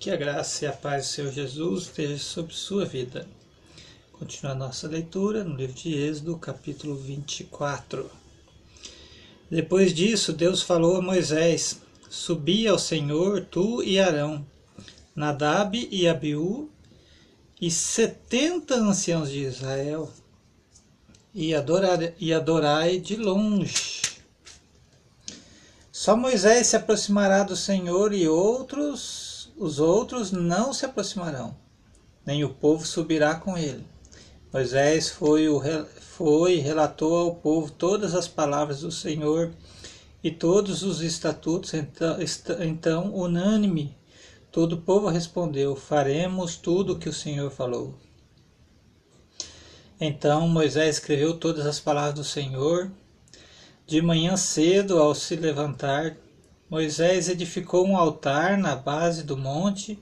Que a graça e a paz do Senhor Jesus esteja sobre sua vida. Continua a nossa leitura no livro de Êxodo, capítulo 24. Depois disso, Deus falou a Moisés: Subi ao Senhor, tu e Arão, Nadab e Abiú, e setenta anciãos de Israel, e, adorar, e adorai de longe. Só Moisés se aproximará do Senhor e outros os outros não se aproximarão, nem o povo subirá com ele. Moisés foi, o, foi e relatou ao povo todas as palavras do Senhor e todos os estatutos, então, então unânime, todo o povo respondeu: Faremos tudo o que o Senhor falou. Então Moisés escreveu todas as palavras do Senhor. De manhã cedo, ao se levantar, Moisés edificou um altar na base do monte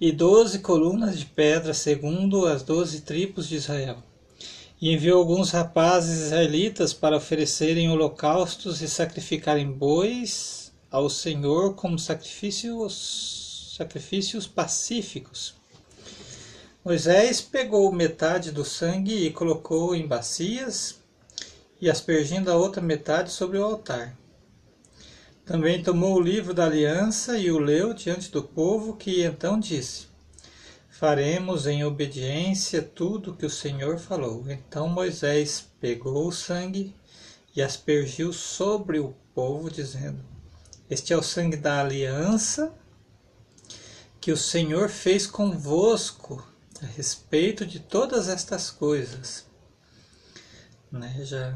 e doze colunas de pedra, segundo as doze tribos de Israel. E enviou alguns rapazes israelitas para oferecerem holocaustos e sacrificarem bois ao Senhor como sacrifícios, sacrifícios pacíficos. Moisés pegou metade do sangue e colocou em bacias, e aspergindo a outra metade sobre o altar. Também tomou o livro da aliança e o leu diante do povo, que então disse: Faremos em obediência tudo o que o Senhor falou. Então Moisés pegou o sangue e aspergiu sobre o povo, dizendo: Este é o sangue da aliança que o Senhor fez convosco a respeito de todas estas coisas. Né? Já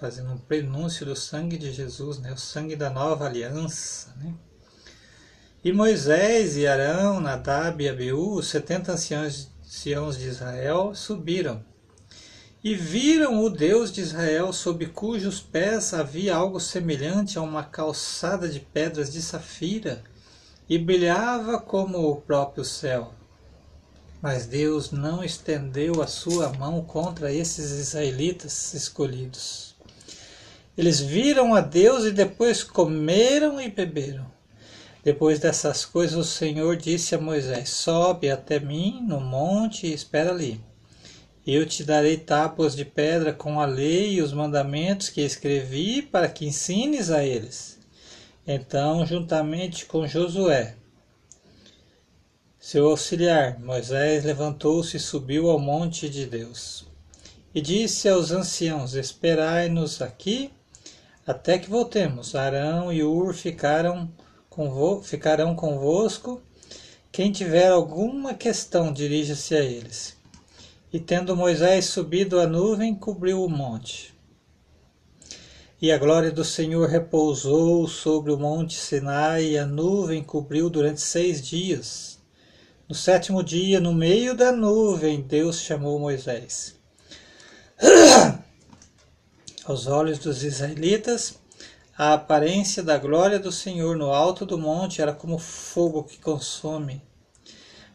fazendo um prenúncio do sangue de Jesus, né? o sangue da nova aliança. Né? E Moisés e Arão, Nadab e Abiú, os setenta anciãos, anciãos de Israel, subiram e viram o Deus de Israel, sob cujos pés havia algo semelhante a uma calçada de pedras de safira, e brilhava como o próprio céu. Mas Deus não estendeu a sua mão contra esses israelitas escolhidos. Eles viram a Deus e depois comeram e beberam. Depois dessas coisas, o Senhor disse a Moisés: Sobe até mim no monte e espera ali. Eu te darei tábuas de pedra com a lei e os mandamentos que escrevi para que ensines a eles. Então, juntamente com Josué, seu auxiliar, Moisés levantou-se e subiu ao monte de Deus. E disse aos anciãos: Esperai-nos aqui até que voltemos. Arão e Ur ficaram convo ficarão convosco. Quem tiver alguma questão, dirija-se a eles. E tendo Moisés subido a nuvem, cobriu o monte. E a glória do Senhor repousou sobre o monte Sinai, e a nuvem cobriu durante seis dias. No sétimo dia, no meio da nuvem, Deus chamou Moisés. Aos olhos dos israelitas, a aparência da glória do Senhor no alto do monte era como fogo que consome.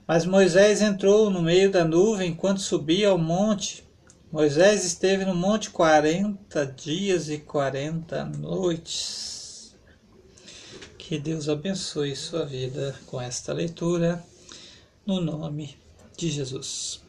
Mas Moisés entrou no meio da nuvem enquanto subia ao monte. Moisés esteve no monte quarenta dias e quarenta noites. Que Deus abençoe sua vida com esta leitura, no nome de Jesus.